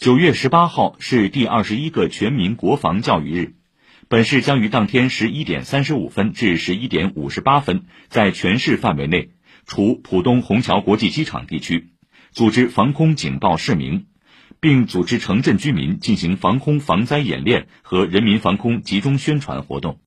九月十八号是第二十一个全民国防教育日，本市将于当天十一点三十五分至十一点五十八分，在全市范围内，除浦东虹桥国际机场地区，组织防空警报示鸣，并组织城镇居民进行防空防灾演练和人民防空集中宣传活动。